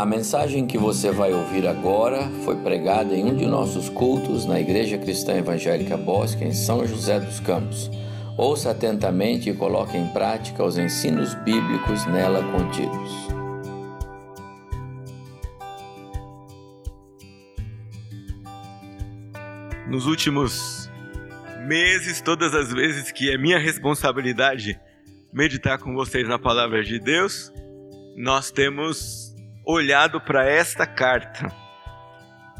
A mensagem que você vai ouvir agora foi pregada em um de nossos cultos na Igreja Cristã Evangélica Bosque, em São José dos Campos. Ouça atentamente e coloque em prática os ensinos bíblicos nela contidos. Nos últimos meses, todas as vezes que é minha responsabilidade meditar com vocês na palavra de Deus, nós temos olhado para esta carta.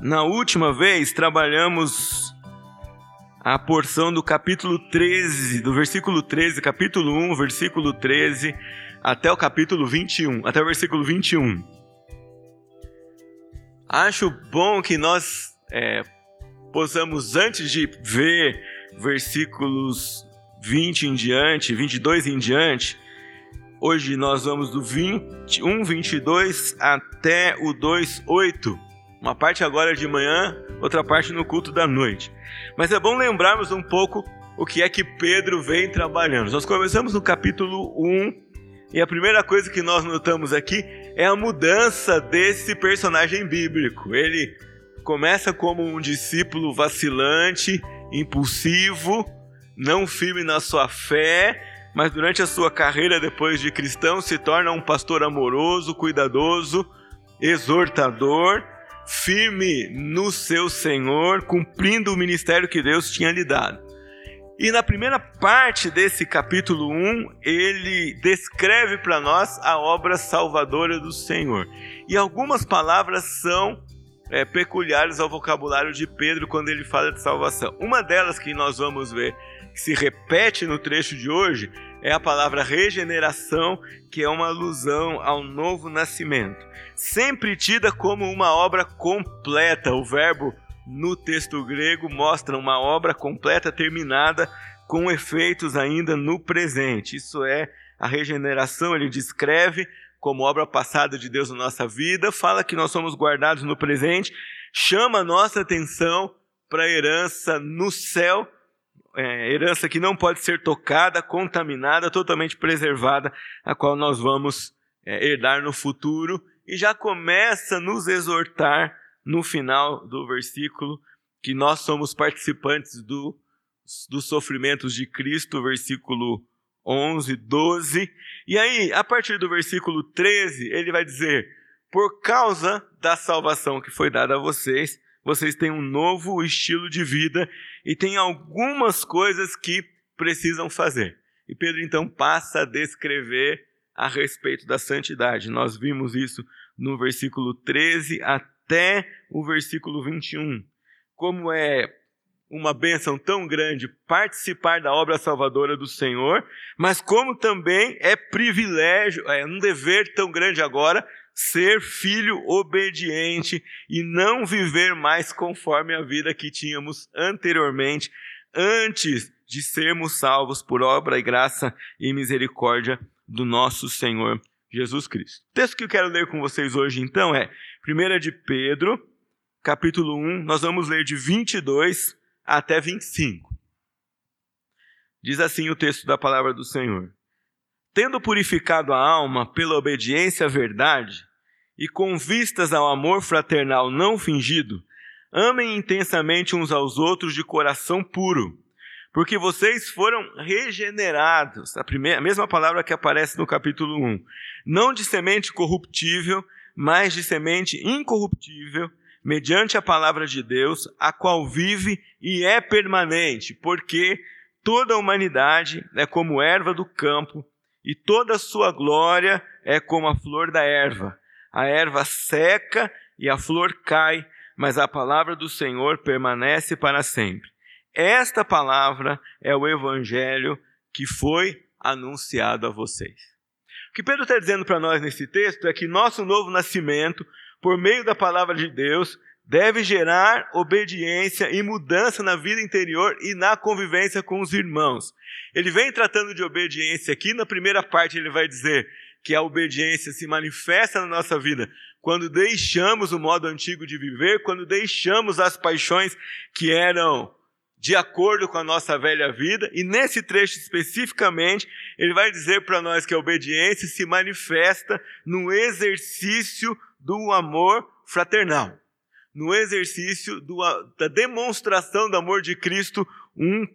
Na última vez, trabalhamos a porção do capítulo 13, do versículo 13, capítulo 1, versículo 13, até o capítulo 21, até o versículo 21. Acho bom que nós é, possamos, antes de ver versículos 20 em diante, 22 em diante, Hoje nós vamos do 21, 22 até o 2, 8. Uma parte agora de manhã, outra parte no culto da noite. Mas é bom lembrarmos um pouco o que é que Pedro vem trabalhando. Nós começamos no capítulo 1 e a primeira coisa que nós notamos aqui é a mudança desse personagem bíblico. Ele começa como um discípulo vacilante, impulsivo, não firme na sua fé, mas durante a sua carreira depois de cristão se torna um pastor amoroso, cuidadoso, exortador, firme no seu Senhor, cumprindo o ministério que Deus tinha lhe dado. E na primeira parte desse capítulo 1, ele descreve para nós a obra salvadora do Senhor. E algumas palavras são é, peculiares ao vocabulário de Pedro quando ele fala de salvação. Uma delas que nós vamos ver que se repete no trecho de hoje é a palavra regeneração, que é uma alusão ao novo nascimento, sempre tida como uma obra completa. O verbo no texto grego mostra uma obra completa, terminada, com efeitos ainda no presente. Isso é a regeneração, ele descreve como obra passada de Deus na nossa vida, fala que nós somos guardados no presente, chama a nossa atenção para a herança no céu é, herança que não pode ser tocada, contaminada, totalmente preservada, a qual nós vamos é, herdar no futuro, e já começa a nos exortar no final do versículo que nós somos participantes do, dos sofrimentos de Cristo, versículo 11, 12. E aí, a partir do versículo 13, ele vai dizer: Por causa da salvação que foi dada a vocês, vocês têm um novo estilo de vida e tem algumas coisas que precisam fazer. E Pedro então passa a descrever a respeito da santidade. Nós vimos isso no versículo 13 até o versículo 21. Como é uma bênção tão grande participar da obra salvadora do Senhor, mas como também é privilégio, é um dever tão grande agora ser filho obediente e não viver mais conforme a vida que tínhamos anteriormente, antes de sermos salvos por obra e graça e misericórdia do nosso Senhor Jesus Cristo. O texto que eu quero ler com vocês hoje, então, é 1 de Pedro, capítulo 1, nós vamos ler de 22 até 25. Diz assim o texto da palavra do Senhor. Tendo purificado a alma pela obediência à verdade, e com vistas ao amor fraternal não fingido, amem intensamente uns aos outros de coração puro, porque vocês foram regenerados, a, primeira, a mesma palavra que aparece no capítulo 1, não de semente corruptível, mas de semente incorruptível, mediante a palavra de Deus, a qual vive e é permanente, porque toda a humanidade é como erva do campo, e toda a sua glória é como a flor da erva. A erva seca e a flor cai, mas a palavra do Senhor permanece para sempre. Esta palavra é o evangelho que foi anunciado a vocês. O que Pedro está dizendo para nós nesse texto é que nosso novo nascimento, por meio da palavra de Deus, deve gerar obediência e mudança na vida interior e na convivência com os irmãos. Ele vem tratando de obediência aqui, na primeira parte ele vai dizer que a obediência se manifesta na nossa vida quando deixamos o modo antigo de viver, quando deixamos as paixões que eram de acordo com a nossa velha vida, e nesse trecho especificamente, ele vai dizer para nós que a obediência se manifesta no exercício do amor fraternal, no exercício do, da demonstração do amor de Cristo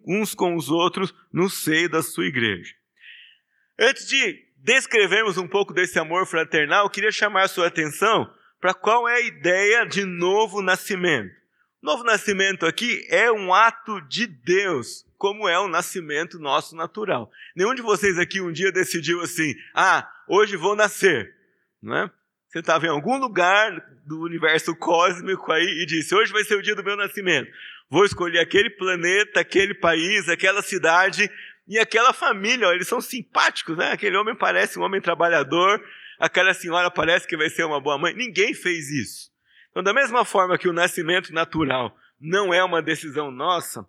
uns com os outros no seio da sua igreja. Antes de descrevermos um pouco desse amor fraternal, queria chamar a sua atenção para qual é a ideia de novo nascimento. Novo nascimento aqui é um ato de Deus, como é o nascimento nosso natural. Nenhum de vocês aqui um dia decidiu assim: ah, hoje vou nascer. Não é? Você estava em algum lugar do universo cósmico aí e disse: hoje vai ser o dia do meu nascimento. Vou escolher aquele planeta, aquele país, aquela cidade e aquela família. eles são simpáticos, né? Aquele homem parece um homem trabalhador, aquela senhora parece que vai ser uma boa mãe. Ninguém fez isso. Então, da mesma forma que o nascimento natural não é uma decisão nossa,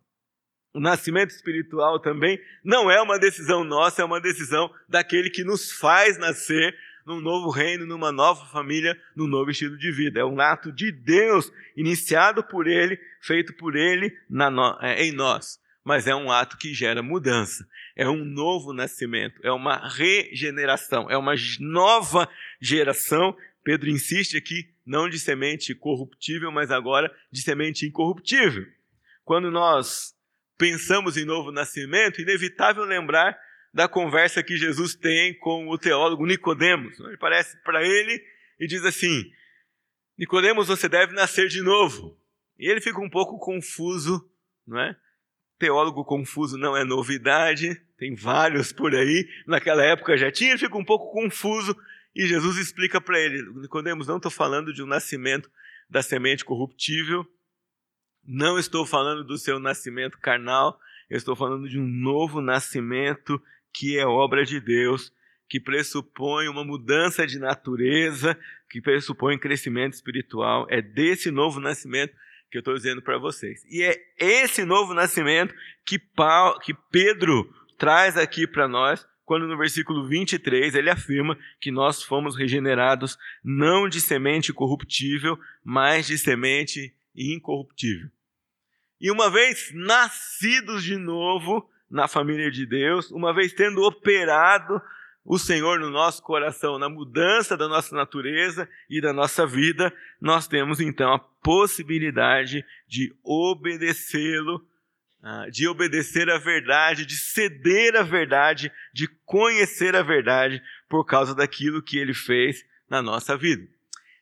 o nascimento espiritual também não é uma decisão nossa, é uma decisão daquele que nos faz nascer num novo reino, numa nova família, num novo estilo de vida. É um ato de Deus, iniciado por Ele, feito por Ele no, é, em nós. Mas é um ato que gera mudança. É um novo nascimento, é uma regeneração, é uma nova geração. Pedro insiste aqui não de semente corruptível, mas agora de semente incorruptível. Quando nós pensamos em novo nascimento, inevitável lembrar da conversa que Jesus tem com o teólogo Nicodemos. Ele parece para ele e diz assim: Nicodemos, você deve nascer de novo. E ele fica um pouco confuso, não é? Teólogo confuso não é novidade, tem vários por aí. Naquela época já tinha, ele fica um pouco confuso e Jesus explica para ele: Nicodemos, não estou falando de um nascimento da semente corruptível, não estou falando do seu nascimento carnal, eu estou falando de um novo nascimento que é obra de Deus, que pressupõe uma mudança de natureza, que pressupõe crescimento espiritual. É desse novo nascimento que eu estou dizendo para vocês. E é esse novo nascimento que, Paulo, que Pedro traz aqui para nós quando no versículo 23 ele afirma que nós fomos regenerados não de semente corruptível, mas de semente incorruptível. E uma vez nascidos de novo na família de Deus, uma vez tendo operado o Senhor no nosso coração, na mudança da nossa natureza e da nossa vida, nós temos então a possibilidade de obedecê-lo ah, de obedecer à verdade, de ceder à verdade, de conhecer a verdade por causa daquilo que ele fez na nossa vida.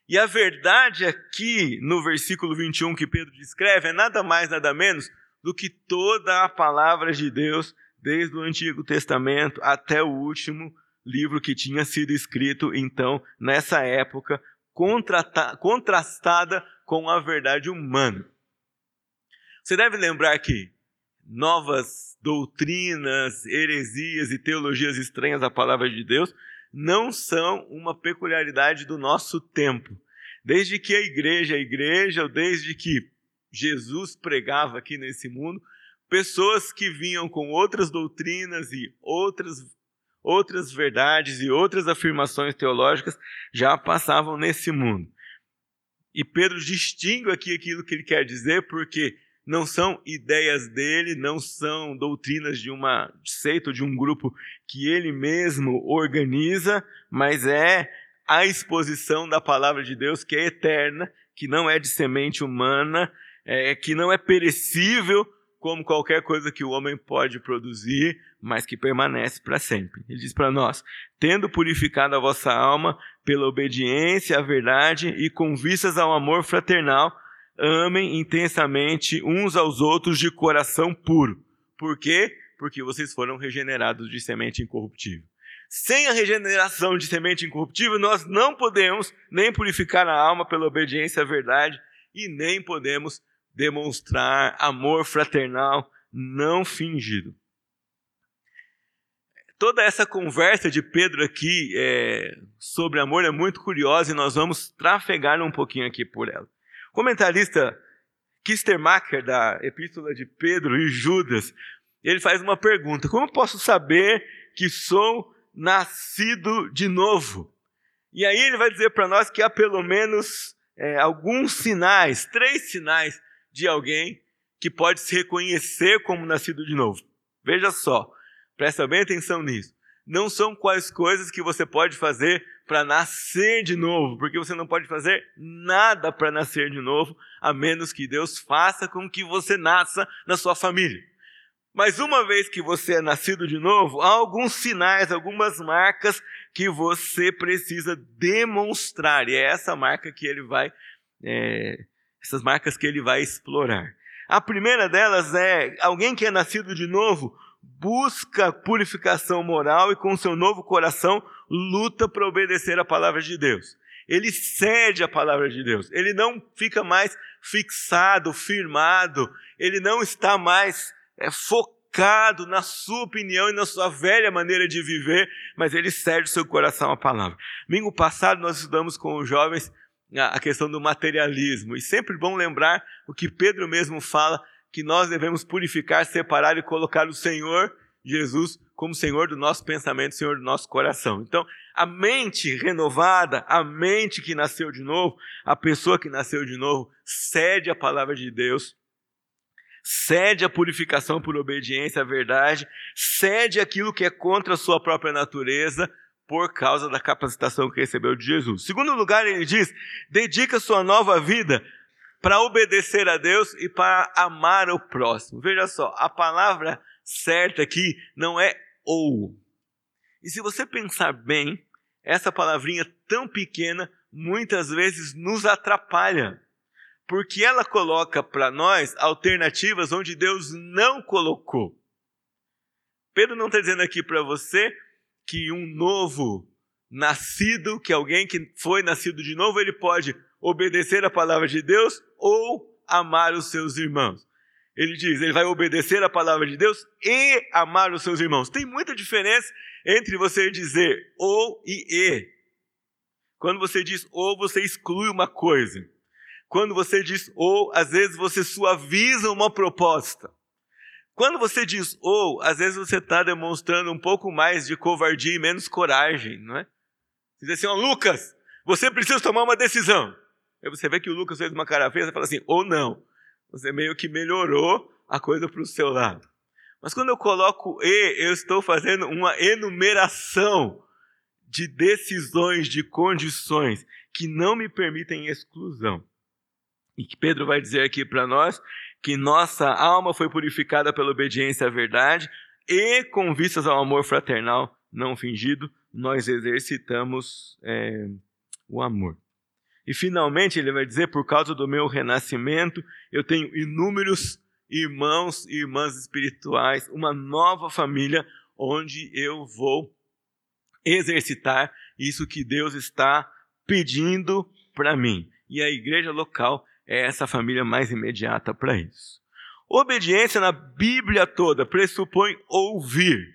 E a verdade aqui, no versículo 21 que Pedro descreve, é nada mais, nada menos do que toda a palavra de Deus, desde o Antigo Testamento até o último livro que tinha sido escrito, então, nessa época, contrastada com a verdade humana. Você deve lembrar que novas doutrinas, heresias e teologias estranhas à palavra de Deus não são uma peculiaridade do nosso tempo. Desde que a igreja, a igreja, ou desde que Jesus pregava aqui nesse mundo, pessoas que vinham com outras doutrinas e outras outras verdades e outras afirmações teológicas já passavam nesse mundo. E Pedro distingue aqui aquilo que ele quer dizer, porque não são ideias dele, não são doutrinas de uma seita ou de um grupo que ele mesmo organiza, mas é a exposição da palavra de Deus que é eterna, que não é de semente humana, é, que não é perecível como qualquer coisa que o homem pode produzir, mas que permanece para sempre. Ele diz para nós: tendo purificado a vossa alma pela obediência à verdade e com vistas ao amor fraternal, amem intensamente uns aos outros de coração puro. Por quê? Porque vocês foram regenerados de semente incorruptível. Sem a regeneração de semente incorruptível, nós não podemos nem purificar a alma pela obediência à verdade e nem podemos demonstrar amor fraternal não fingido. Toda essa conversa de Pedro aqui é, sobre amor é muito curiosa e nós vamos trafegar um pouquinho aqui por ela comentarista Kistermacher, da Epístola de Pedro e Judas, ele faz uma pergunta: Como posso saber que sou nascido de novo? E aí ele vai dizer para nós que há pelo menos é, alguns sinais, três sinais de alguém que pode se reconhecer como nascido de novo. Veja só, presta bem atenção nisso. Não são quais coisas que você pode fazer para nascer de novo, porque você não pode fazer nada para nascer de novo, a menos que Deus faça com que você nasça na sua família. Mas uma vez que você é nascido de novo, há alguns sinais, algumas marcas que você precisa demonstrar. E é essa marca que ele vai, é, essas marcas que ele vai explorar. A primeira delas é alguém que é nascido de novo busca purificação moral e com seu novo coração luta para obedecer a palavra de Deus. Ele cede a palavra de Deus. Ele não fica mais fixado, firmado. Ele não está mais é, focado na sua opinião e na sua velha maneira de viver, mas ele cede o seu coração à palavra. Domingo passado nós estudamos com os jovens a questão do materialismo. E sempre bom lembrar o que Pedro mesmo fala, que nós devemos purificar, separar e colocar o Senhor Jesus como Senhor do nosso pensamento, Senhor do nosso coração. Então, a mente renovada, a mente que nasceu de novo, a pessoa que nasceu de novo, cede a palavra de Deus, cede a purificação por obediência à verdade, cede aquilo que é contra a sua própria natureza, por causa da capacitação que recebeu de Jesus. Segundo lugar, ele diz: dedica sua nova vida para obedecer a Deus e para amar o próximo. Veja só, a palavra certa aqui não é ou. E se você pensar bem, essa palavrinha tão pequena muitas vezes nos atrapalha, porque ela coloca para nós alternativas onde Deus não colocou. Pedro não está dizendo aqui para você que um novo nascido, que alguém que foi nascido de novo, ele pode obedecer a palavra de Deus ou amar os seus irmãos. Ele diz, ele vai obedecer a palavra de Deus e amar os seus irmãos. Tem muita diferença entre você dizer ou e e. Quando você diz ou, você exclui uma coisa. Quando você diz ou, às vezes você suaviza uma proposta. Quando você diz ou, às vezes você está demonstrando um pouco mais de covardia e menos coragem, não é? Você diz assim, ó, Lucas, você precisa tomar uma decisão. Aí você vê que o Lucas fez uma cara feia, você fala assim, ou não. Você meio que melhorou a coisa para o seu lado. Mas quando eu coloco e, eu estou fazendo uma enumeração de decisões, de condições que não me permitem exclusão. E que Pedro vai dizer aqui para nós que nossa alma foi purificada pela obediência à verdade e com vistas ao amor fraternal não fingido, nós exercitamos é, o amor. E finalmente ele vai dizer: por causa do meu renascimento, eu tenho inúmeros irmãos e irmãs espirituais, uma nova família onde eu vou exercitar isso que Deus está pedindo para mim. E a igreja local é essa família mais imediata para isso. Obediência na Bíblia toda pressupõe ouvir,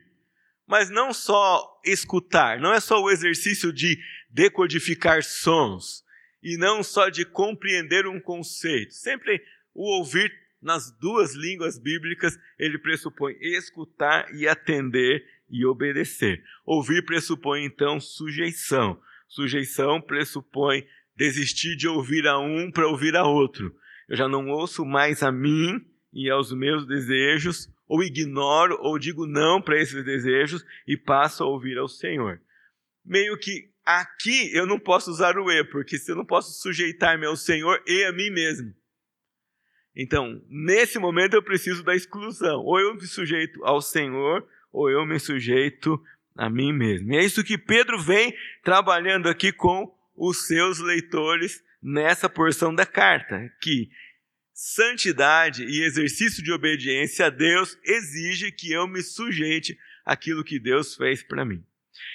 mas não só escutar, não é só o exercício de decodificar sons e não só de compreender um conceito. Sempre o ouvir nas duas línguas bíblicas, ele pressupõe escutar e atender e obedecer. Ouvir pressupõe então sujeição. Sujeição pressupõe desistir de ouvir a um para ouvir a outro. Eu já não ouço mais a mim e aos meus desejos, ou ignoro ou digo não para esses desejos e passo a ouvir ao Senhor. Meio que aqui eu não posso usar o e, porque se eu não posso sujeitar-me ao Senhor e a mim mesmo. Então, nesse momento eu preciso da exclusão. Ou eu me sujeito ao Senhor, ou eu me sujeito a mim mesmo. E é isso que Pedro vem trabalhando aqui com os seus leitores nessa porção da carta, que santidade e exercício de obediência a Deus exige que eu me sujeite àquilo que Deus fez para mim.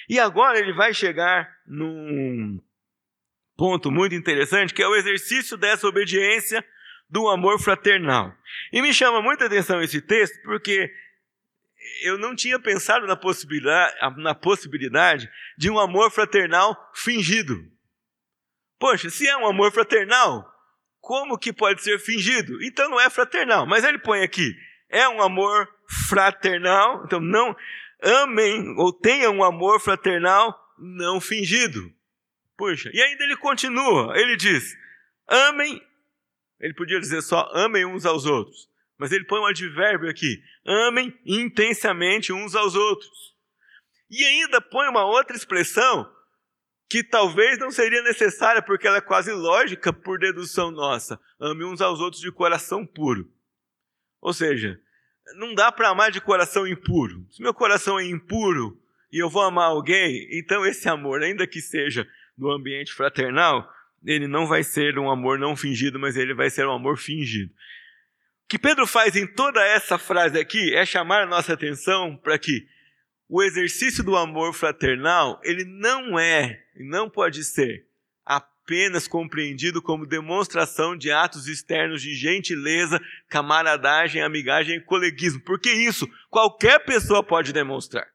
E agora ele vai chegar num ponto muito interessante, que é o exercício dessa obediência do amor fraternal. E me chama muita atenção esse texto, porque eu não tinha pensado na possibilidade, na possibilidade de um amor fraternal fingido. Poxa, se é um amor fraternal, como que pode ser fingido? Então não é fraternal. Mas ele põe aqui, é um amor fraternal, então não amem ou tenham um amor fraternal não fingido. Puxa, e ainda ele continua, ele diz: amem, ele podia dizer só amem uns aos outros, mas ele põe um advérbio aqui: amem intensamente uns aos outros. E ainda põe uma outra expressão que talvez não seria necessária, porque ela é quase lógica por dedução nossa. Ame uns aos outros de coração puro. Ou seja, não dá para amar de coração impuro. Se meu coração é impuro e eu vou amar alguém, então esse amor, ainda que seja no ambiente fraternal, ele não vai ser um amor não fingido, mas ele vai ser um amor fingido. O que Pedro faz em toda essa frase aqui é chamar a nossa atenção para que o exercício do amor fraternal, ele não é e não pode ser apenas compreendido como demonstração de atos externos de gentileza, camaradagem, amigagem e coleguismo. Porque isso qualquer pessoa pode demonstrar.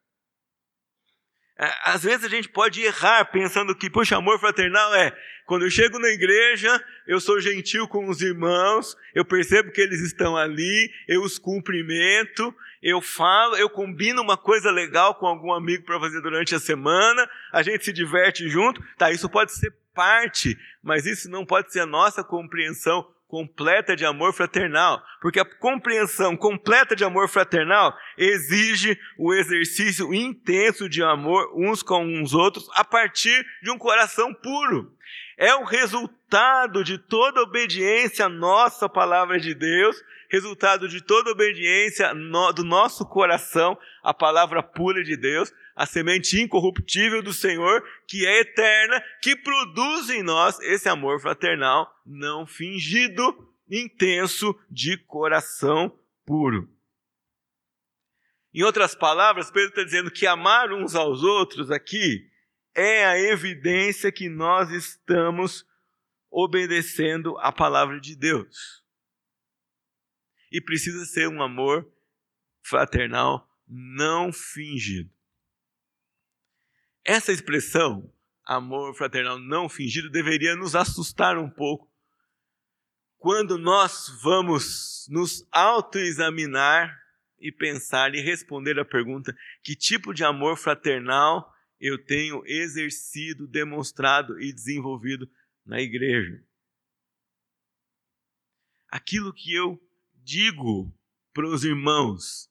É, às vezes a gente pode errar pensando que, poxa, amor fraternal é quando eu chego na igreja, eu sou gentil com os irmãos, eu percebo que eles estão ali, eu os cumprimento, eu falo, eu combino uma coisa legal com algum amigo para fazer durante a semana, a gente se diverte junto. Tá, isso pode ser parte, mas isso não pode ser a nossa compreensão completa de amor fraternal, porque a compreensão completa de amor fraternal exige o exercício intenso de amor uns com os outros a partir de um coração puro. É o resultado de toda obediência à nossa palavra de Deus, resultado de toda obediência do nosso coração à palavra pura de Deus, a semente incorruptível do Senhor, que é eterna, que produz em nós esse amor fraternal não fingido, intenso, de coração puro. Em outras palavras, Pedro está dizendo que amar uns aos outros aqui é a evidência que nós estamos obedecendo a palavra de Deus. E precisa ser um amor fraternal não fingido. Essa expressão, amor fraternal não fingido, deveria nos assustar um pouco quando nós vamos nos autoexaminar e pensar e responder a pergunta: que tipo de amor fraternal eu tenho exercido, demonstrado e desenvolvido na igreja? Aquilo que eu digo para os irmãos,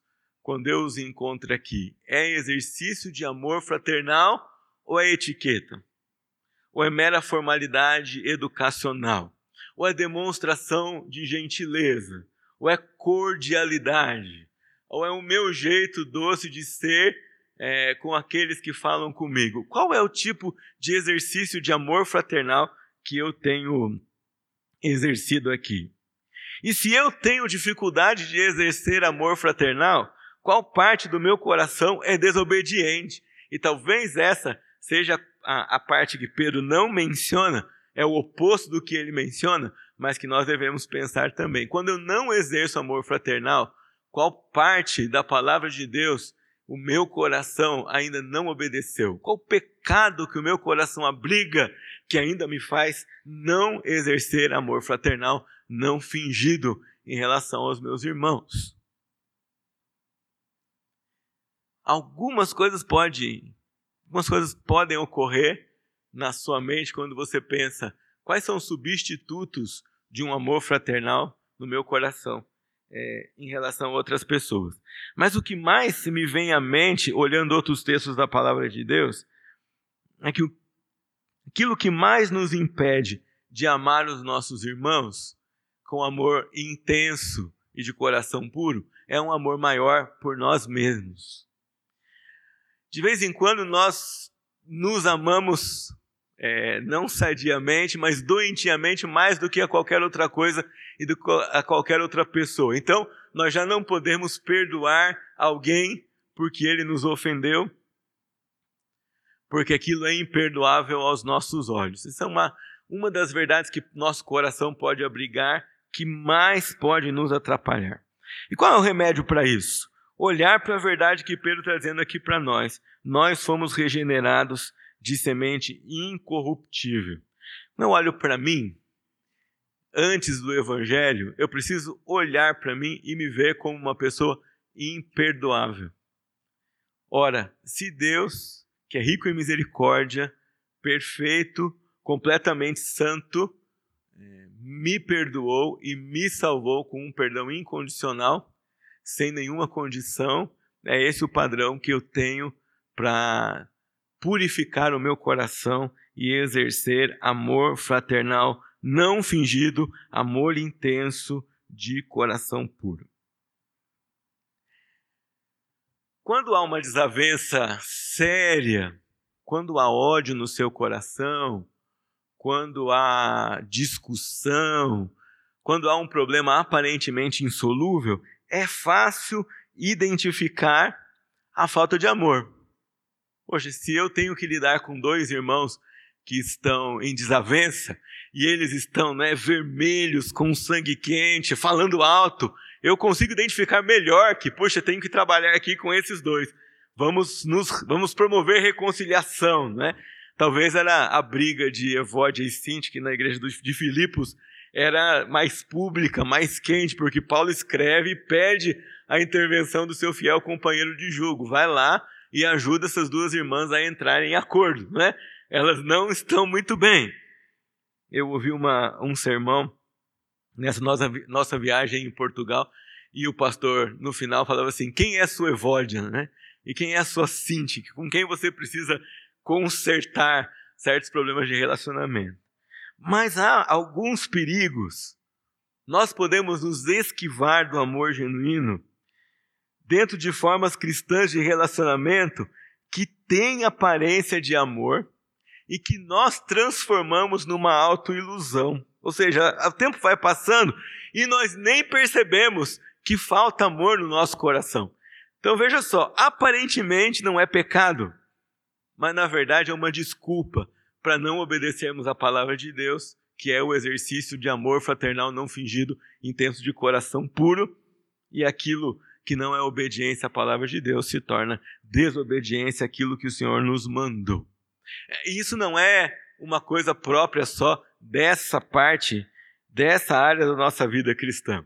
quando eu os encontro aqui, é exercício de amor fraternal ou é etiqueta? Ou é mera formalidade educacional? Ou é demonstração de gentileza? Ou é cordialidade? Ou é o meu jeito doce de ser é, com aqueles que falam comigo? Qual é o tipo de exercício de amor fraternal que eu tenho exercido aqui? E se eu tenho dificuldade de exercer amor fraternal, qual parte do meu coração é desobediente. E talvez essa seja a, a parte que Pedro não menciona, é o oposto do que ele menciona, mas que nós devemos pensar também. Quando eu não exerço amor fraternal, qual parte da palavra de Deus o meu coração ainda não obedeceu? Qual pecado que o meu coração abriga que ainda me faz não exercer amor fraternal não fingido em relação aos meus irmãos? Algumas coisas podem, algumas coisas podem ocorrer na sua mente quando você pensa quais são os substitutos de um amor fraternal no meu coração é, em relação a outras pessoas. Mas o que mais me vem à mente, olhando outros textos da palavra de Deus, é que aquilo que mais nos impede de amar os nossos irmãos com amor intenso e de coração puro é um amor maior por nós mesmos. De vez em quando nós nos amamos é, não sadiamente, mas doentiamente mais do que a qualquer outra coisa e do, a qualquer outra pessoa. Então, nós já não podemos perdoar alguém porque ele nos ofendeu, porque aquilo é imperdoável aos nossos olhos. Isso é uma, uma das verdades que nosso coração pode abrigar, que mais pode nos atrapalhar. E qual é o remédio para isso? Olhar para a verdade que Pedro está dizendo aqui para nós. Nós fomos regenerados de semente incorruptível. Não olho para mim antes do evangelho, eu preciso olhar para mim e me ver como uma pessoa imperdoável. Ora, se Deus, que é rico em misericórdia, perfeito, completamente santo, é, me perdoou e me salvou com um perdão incondicional, sem nenhuma condição. É esse o padrão que eu tenho para purificar o meu coração e exercer amor fraternal não fingido, amor intenso de coração puro. Quando há uma desavença séria, quando há ódio no seu coração, quando há discussão, quando há um problema aparentemente insolúvel, é fácil identificar a falta de amor. Poxa, se eu tenho que lidar com dois irmãos que estão em desavença e eles estão né, vermelhos, com sangue quente, falando alto, eu consigo identificar melhor que, poxa, tenho que trabalhar aqui com esses dois. Vamos, nos, vamos promover reconciliação, né? Talvez era a briga de Evódia e Sinti, que na igreja de Filipos era mais pública, mais quente, porque Paulo escreve e pede a intervenção do seu fiel companheiro de julgo. Vai lá e ajuda essas duas irmãs a entrarem em acordo, né? Elas não estão muito bem. Eu ouvi uma, um sermão nessa nossa, nossa viagem em Portugal e o pastor no final falava assim: quem é a sua Evódia, né? E quem é a sua Cinti? Com quem você precisa consertar certos problemas de relacionamento? Mas há alguns perigos. Nós podemos nos esquivar do amor genuíno dentro de formas cristãs de relacionamento que têm aparência de amor e que nós transformamos numa autoilusão. Ou seja, o tempo vai passando e nós nem percebemos que falta amor no nosso coração. Então veja só, aparentemente não é pecado, mas na verdade é uma desculpa para não obedecermos a palavra de Deus, que é o exercício de amor fraternal não fingido, intenso de coração puro, e aquilo que não é obediência à palavra de Deus se torna desobediência àquilo que o Senhor nos mandou. E isso não é uma coisa própria só dessa parte, dessa área da nossa vida cristã.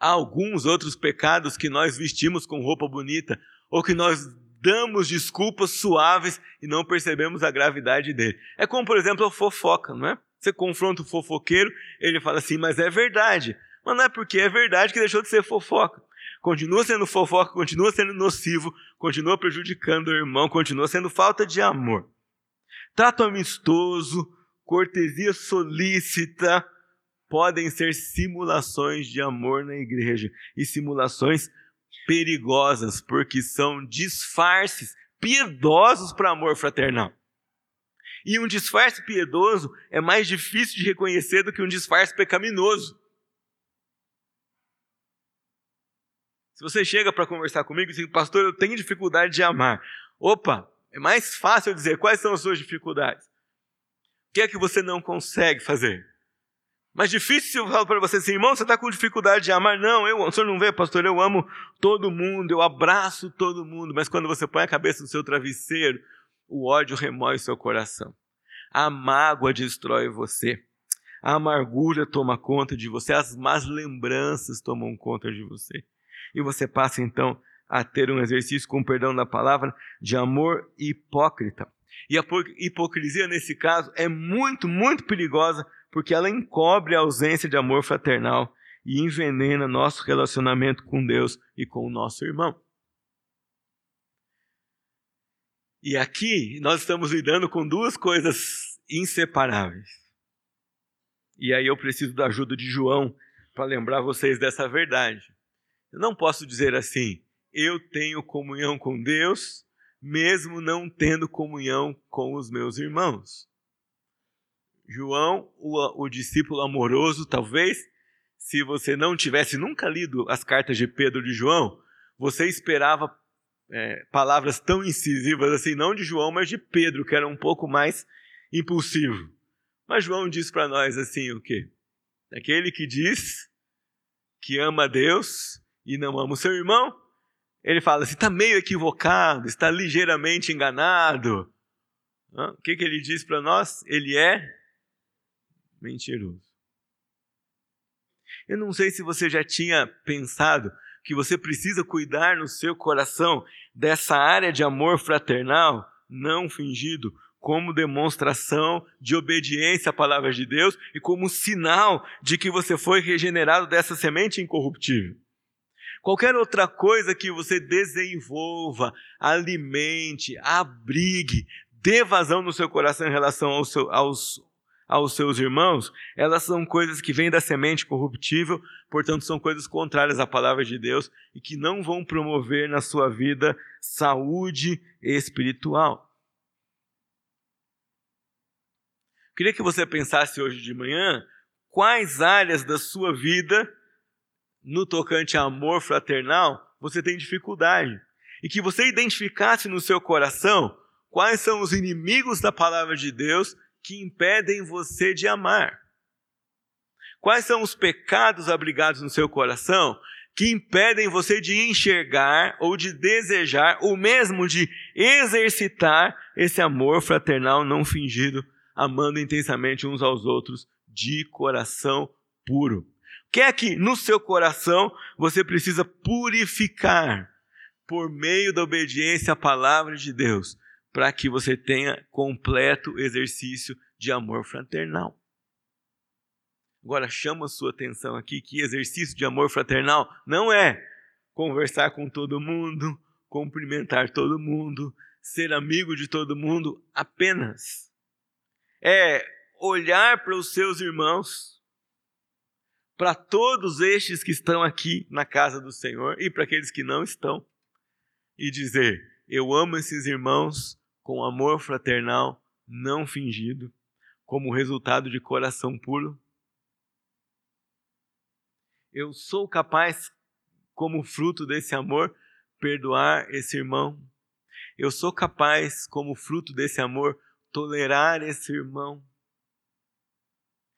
Há alguns outros pecados que nós vestimos com roupa bonita, ou que nós damos desculpas suaves e não percebemos a gravidade dele. É como, por exemplo, a fofoca, não é? Você confronta o fofoqueiro, ele fala assim, mas é verdade. Mas não é porque é verdade que deixou de ser fofoca. Continua sendo fofoca, continua sendo nocivo, continua prejudicando o irmão, continua sendo falta de amor. Trato amistoso, cortesia solícita, podem ser simulações de amor na igreja e simulações perigosas, porque são disfarces piedosos para amor fraternal. E um disfarce piedoso é mais difícil de reconhecer do que um disfarce pecaminoso. Se você chega para conversar comigo e diz, pastor, eu tenho dificuldade de amar. Opa, é mais fácil dizer quais são as suas dificuldades. O que é que você não consegue fazer? Mas difícil eu falo para você assim, irmão, você está com dificuldade de amar. Não, eu, o senhor não vê, pastor, eu amo todo mundo, eu abraço todo mundo. Mas quando você põe a cabeça no seu travesseiro, o ódio remói seu coração. A mágoa destrói você. A amargura toma conta de você. As más lembranças tomam conta de você. E você passa então a ter um exercício, com perdão da palavra, de amor hipócrita. E a hipocrisia, nesse caso, é muito, muito perigosa porque ela encobre a ausência de amor fraternal e envenena nosso relacionamento com Deus e com o nosso irmão. E aqui nós estamos lidando com duas coisas inseparáveis. E aí eu preciso da ajuda de João para lembrar vocês dessa verdade. Eu não posso dizer assim, eu tenho comunhão com Deus, mesmo não tendo comunhão com os meus irmãos. João, o, o discípulo amoroso, talvez, se você não tivesse nunca lido as cartas de Pedro de João, você esperava é, palavras tão incisivas assim, não de João, mas de Pedro, que era um pouco mais impulsivo. Mas João diz para nós assim o quê? Aquele que diz que ama a Deus e não ama o seu irmão, ele fala assim, está meio equivocado, está ligeiramente enganado. O que, que ele diz para nós? Ele é mentiroso. Eu não sei se você já tinha pensado que você precisa cuidar no seu coração dessa área de amor fraternal não fingido, como demonstração de obediência à palavra de Deus e como sinal de que você foi regenerado dessa semente incorruptível. qualquer outra coisa que você desenvolva, alimente, abrigue, dê vazão no seu coração em relação ao seu, aos, aos seus irmãos, elas são coisas que vêm da semente corruptível, portanto, são coisas contrárias à palavra de Deus e que não vão promover na sua vida saúde espiritual. Queria que você pensasse hoje de manhã quais áreas da sua vida, no tocante a amor fraternal, você tem dificuldade. E que você identificasse no seu coração quais são os inimigos da palavra de Deus que impedem você de amar. Quais são os pecados abrigados no seu coração que impedem você de enxergar ou de desejar, ou mesmo de exercitar esse amor fraternal não fingido, amando intensamente uns aos outros de coração puro. O que é que no seu coração você precisa purificar por meio da obediência à palavra de Deus, para que você tenha completo exercício de amor fraternal. Agora chama a sua atenção aqui que exercício de amor fraternal não é conversar com todo mundo, cumprimentar todo mundo, ser amigo de todo mundo apenas. É olhar para os seus irmãos, para todos estes que estão aqui na casa do Senhor e para aqueles que não estão, e dizer: Eu amo esses irmãos com amor fraternal não fingido, como resultado de coração puro. Eu sou capaz, como fruto desse amor, perdoar esse irmão. Eu sou capaz, como fruto desse amor, tolerar esse irmão.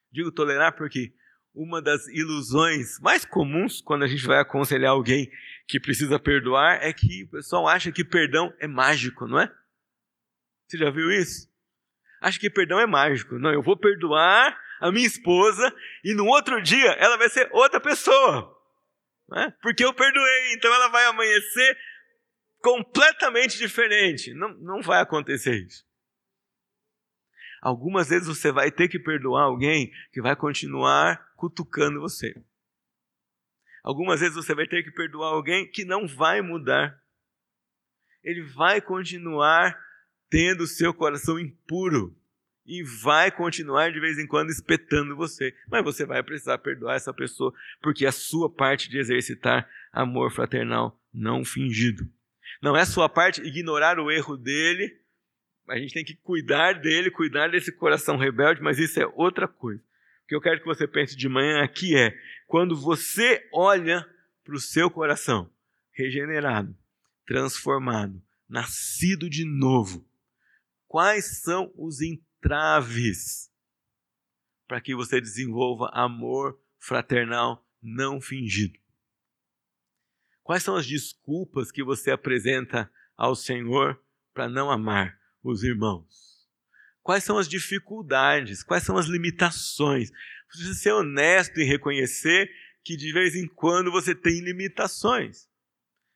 Digo tolerar porque uma das ilusões mais comuns quando a gente vai aconselhar alguém que precisa perdoar é que o pessoal acha que perdão é mágico, não é? Você já viu isso? Acha que perdão é mágico. Não, eu vou perdoar a minha esposa e no outro dia ela vai ser outra pessoa. Não é? Porque eu perdoei, então ela vai amanhecer completamente diferente. Não, não vai acontecer isso. Algumas vezes você vai ter que perdoar alguém que vai continuar cutucando você. Algumas vezes você vai ter que perdoar alguém que não vai mudar. Ele vai continuar tendo o seu coração impuro e vai continuar de vez em quando espetando você. Mas você vai precisar perdoar essa pessoa, porque a sua parte de exercitar amor fraternal não fingido. Não é sua parte ignorar o erro dele a gente tem que cuidar dele, cuidar desse coração rebelde, mas isso é outra coisa. O que eu quero que você pense de manhã aqui é: quando você olha para o seu coração regenerado, transformado, nascido de novo, quais são os entraves para que você desenvolva amor fraternal não fingido? Quais são as desculpas que você apresenta ao Senhor para não amar? os irmãos? Quais são as dificuldades? Quais são as limitações? Precisa ser honesto e reconhecer que de vez em quando você tem limitações.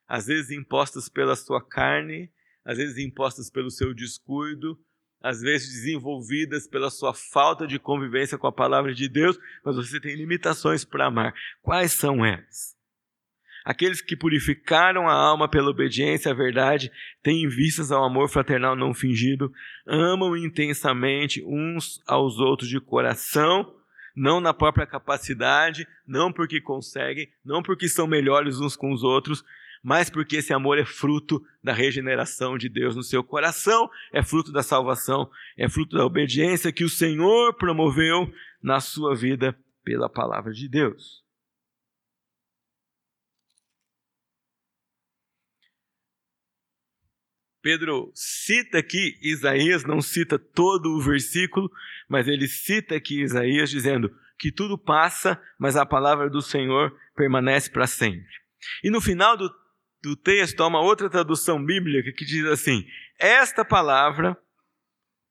Às vezes impostas pela sua carne, às vezes impostas pelo seu descuido, às vezes desenvolvidas pela sua falta de convivência com a palavra de Deus, mas você tem limitações para amar. Quais são elas? Aqueles que purificaram a alma pela obediência à verdade têm vistas ao amor fraternal não fingido, amam intensamente uns aos outros de coração, não na própria capacidade, não porque conseguem, não porque são melhores uns com os outros, mas porque esse amor é fruto da regeneração de Deus no seu coração, é fruto da salvação, é fruto da obediência que o Senhor promoveu na sua vida pela palavra de Deus. Pedro cita aqui Isaías, não cita todo o versículo, mas ele cita aqui Isaías dizendo que tudo passa, mas a palavra do Senhor permanece para sempre. E no final do, do texto há uma outra tradução bíblica que diz assim: Esta palavra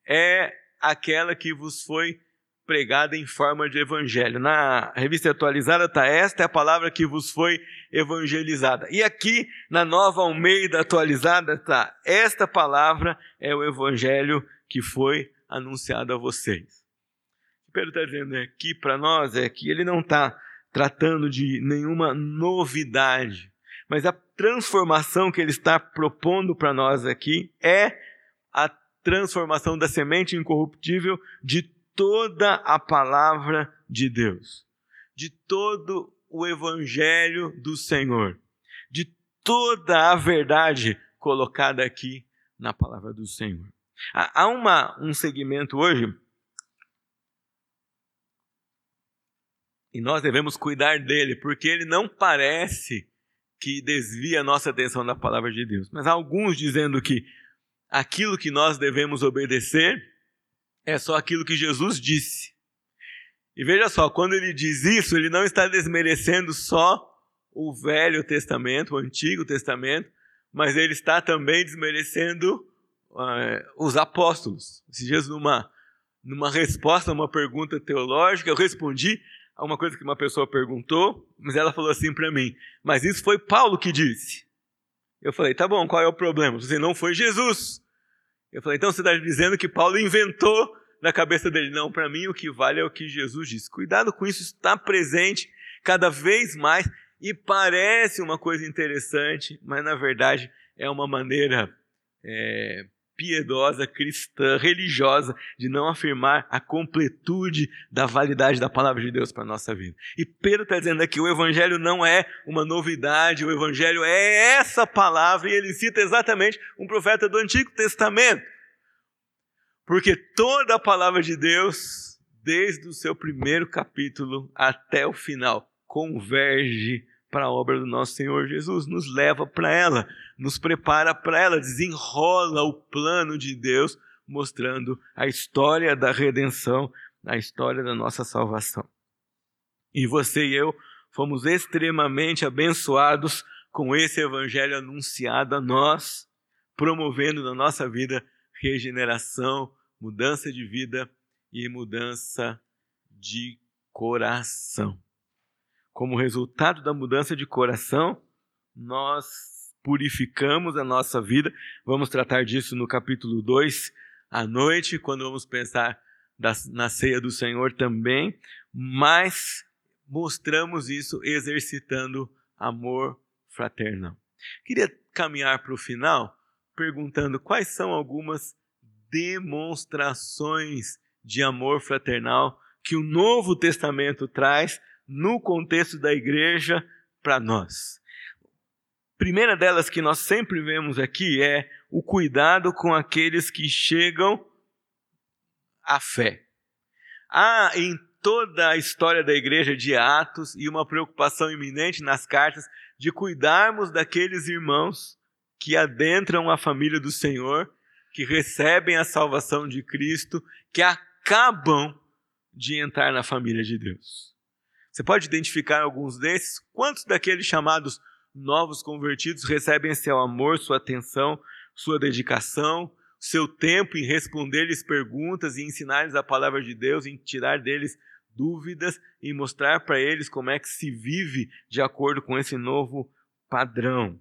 é aquela que vos foi pregada em forma de evangelho. Na revista atualizada está esta é a palavra que vos foi evangelizada. E aqui na nova Almeida atualizada está esta palavra é o evangelho que foi anunciado a vocês. O que Pedro está dizendo aqui para nós é que ele não está tratando de nenhuma novidade, Mas a transformação que ele está propondo para nós aqui é a transformação da semente incorruptível de toda a palavra de Deus, de todo o evangelho do Senhor, de toda a verdade colocada aqui na palavra do Senhor. Há uma, um segmento hoje, e nós devemos cuidar dele, porque ele não parece que desvia a nossa atenção da palavra de Deus. Mas há alguns dizendo que aquilo que nós devemos obedecer é só aquilo que Jesus disse. E veja só, quando ele diz isso, ele não está desmerecendo só o Velho Testamento, o Antigo Testamento, mas ele está também desmerecendo uh, os apóstolos. Esses dias, numa, numa resposta a uma pergunta teológica, eu respondi uma coisa que uma pessoa perguntou, mas ela falou assim para mim: Mas isso foi Paulo que disse. Eu falei: Tá bom, qual é o problema? Você não foi Jesus. Eu falei: Então você está dizendo que Paulo inventou na cabeça dele? Não, para mim o que vale é o que Jesus disse. Cuidado com isso, está presente cada vez mais e parece uma coisa interessante, mas na verdade é uma maneira é, piedosa, cristã, religiosa, de não afirmar a completude da validade da palavra de Deus para a nossa vida. E Pedro está dizendo aqui: o Evangelho não é uma novidade, o Evangelho é essa palavra, e ele cita exatamente um profeta do Antigo Testamento. Porque toda a palavra de Deus, desde o seu primeiro capítulo até o final, converge para a obra do nosso Senhor Jesus, nos leva para ela, nos prepara para ela, desenrola o plano de Deus, mostrando a história da redenção, a história da nossa salvação. E você e eu fomos extremamente abençoados com esse evangelho anunciado a nós, promovendo na nossa vida regeneração, mudança de vida e mudança de coração como resultado da mudança de coração, nós purificamos a nossa vida. Vamos tratar disso no capítulo 2 à noite, quando vamos pensar na ceia do Senhor também, mas mostramos isso exercitando amor fraternal. Queria caminhar para o final perguntando quais são algumas demonstrações de amor fraternal que o Novo Testamento traz no contexto da igreja para nós. Primeira delas que nós sempre vemos aqui é o cuidado com aqueles que chegam à fé. Há em toda a história da igreja de Atos e uma preocupação iminente nas cartas de cuidarmos daqueles irmãos que adentram a família do Senhor, que recebem a salvação de Cristo, que acabam de entrar na família de Deus. Você pode identificar alguns desses? Quantos daqueles chamados novos convertidos recebem seu amor, sua atenção, sua dedicação, seu tempo em responder-lhes perguntas e ensinar-lhes a palavra de Deus, em tirar deles dúvidas e mostrar para eles como é que se vive de acordo com esse novo padrão.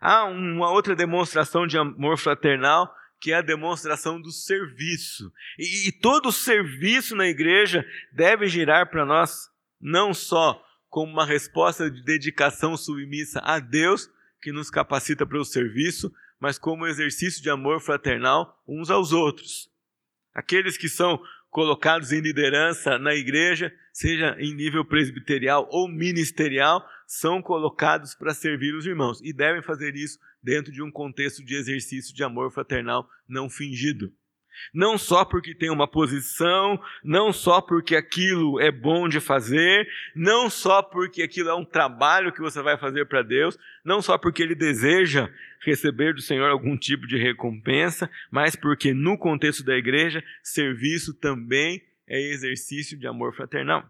Há uma outra demonstração de amor fraternal que é a demonstração do serviço. E, e todo serviço na igreja deve girar para nós não só como uma resposta de dedicação submissa a Deus, que nos capacita para o serviço, mas como exercício de amor fraternal uns aos outros. Aqueles que são colocados em liderança na igreja, seja em nível presbiterial ou ministerial, são colocados para servir os irmãos e devem fazer isso dentro de um contexto de exercício de amor fraternal não fingido. Não só porque tem uma posição, não só porque aquilo é bom de fazer, não só porque aquilo é um trabalho que você vai fazer para Deus, não só porque ele deseja receber do Senhor algum tipo de recompensa, mas porque no contexto da igreja, serviço também é exercício de amor fraternal.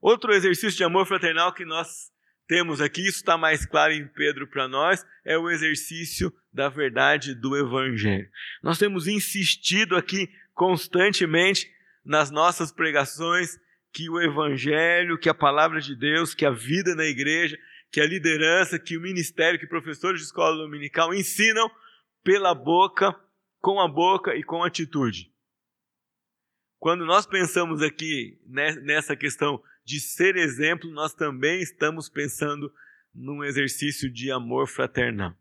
Outro exercício de amor fraternal que nós temos aqui, isso está mais claro em Pedro para nós, é o exercício da verdade do Evangelho. Nós temos insistido aqui constantemente nas nossas pregações que o Evangelho, que a palavra de Deus, que a vida na igreja, que a liderança, que o ministério, que professores de escola dominical ensinam pela boca, com a boca e com atitude. Quando nós pensamos aqui nessa questão de ser exemplo, nós também estamos pensando num exercício de amor fraternal.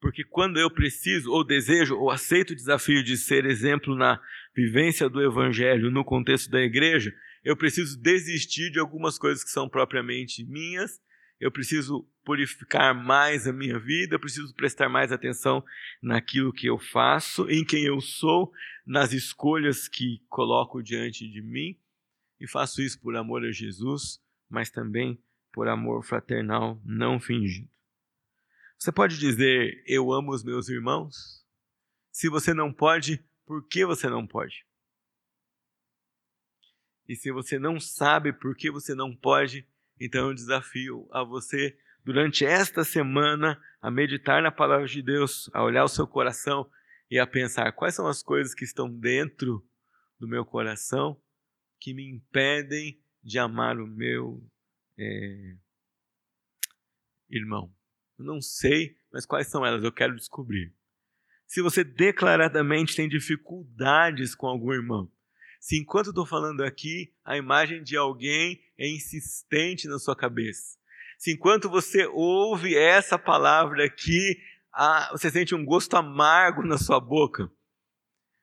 Porque quando eu preciso, ou desejo, ou aceito o desafio de ser exemplo na vivência do evangelho no contexto da igreja, eu preciso desistir de algumas coisas que são propriamente minhas, eu preciso purificar mais a minha vida, eu preciso prestar mais atenção naquilo que eu faço, em quem eu sou, nas escolhas que coloco diante de mim, e faço isso por amor a Jesus, mas também por amor fraternal não fingido. Você pode dizer eu amo os meus irmãos? Se você não pode, por que você não pode? E se você não sabe por que você não pode, então eu desafio a você, durante esta semana, a meditar na palavra de Deus, a olhar o seu coração e a pensar quais são as coisas que estão dentro do meu coração que me impedem de amar o meu é, irmão. Eu não sei, mas quais são elas? Eu quero descobrir. Se você declaradamente tem dificuldades com algum irmão, se enquanto estou falando aqui, a imagem de alguém é insistente na sua cabeça, se enquanto você ouve essa palavra aqui, você sente um gosto amargo na sua boca,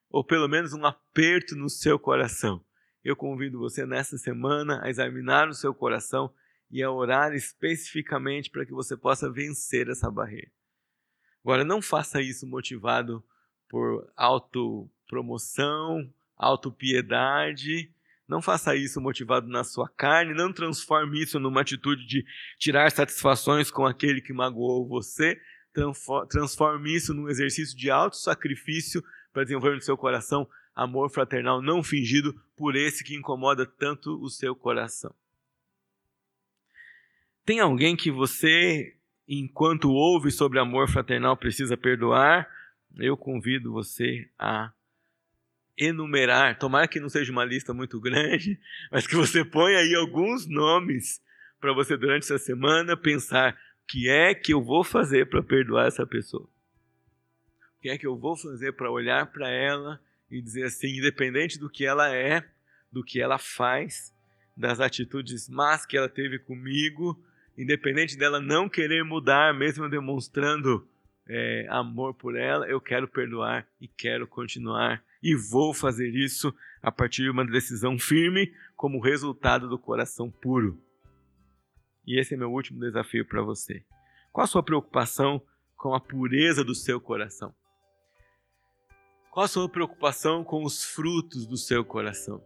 ou pelo menos um aperto no seu coração, eu convido você nessa semana a examinar o seu coração e a orar especificamente para que você possa vencer essa barreira. Agora, não faça isso motivado por autopromoção, autopiedade. Não faça isso motivado na sua carne. Não transforme isso numa atitude de tirar satisfações com aquele que magoou você. Transforme isso num exercício de auto-sacrifício para desenvolver no seu coração amor fraternal não fingido por esse que incomoda tanto o seu coração. Tem alguém que você, enquanto ouve sobre amor fraternal, precisa perdoar? Eu convido você a enumerar, tomara que não seja uma lista muito grande, mas que você ponha aí alguns nomes para você durante essa semana pensar o que é que eu vou fazer para perdoar essa pessoa. O que é que eu vou fazer para olhar para ela e dizer assim, independente do que ela é, do que ela faz, das atitudes más que ela teve comigo, independente dela não querer mudar, mesmo demonstrando é, amor por ela, eu quero perdoar e quero continuar e vou fazer isso a partir de uma decisão firme, como resultado do coração puro. E esse é meu último desafio para você. Qual a sua preocupação com a pureza do seu coração? Qual a sua preocupação com os frutos do seu coração?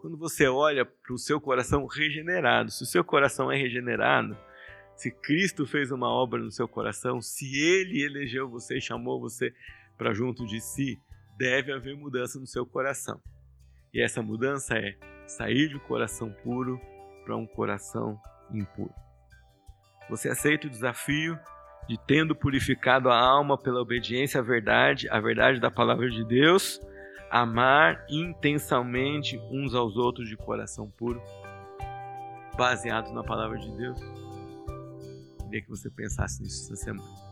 Quando você olha para o seu coração regenerado, se o seu coração é regenerado, se Cristo fez uma obra no seu coração, se Ele elegeu você e chamou você para junto de si, deve haver mudança no seu coração. E essa mudança é sair de um coração puro para um coração impuro. Você aceita o desafio de tendo purificado a alma pela obediência à verdade, à verdade da palavra de Deus, amar intensamente uns aos outros de coração puro, baseado na palavra de Deus? Queria que você pensasse nisso essa semana.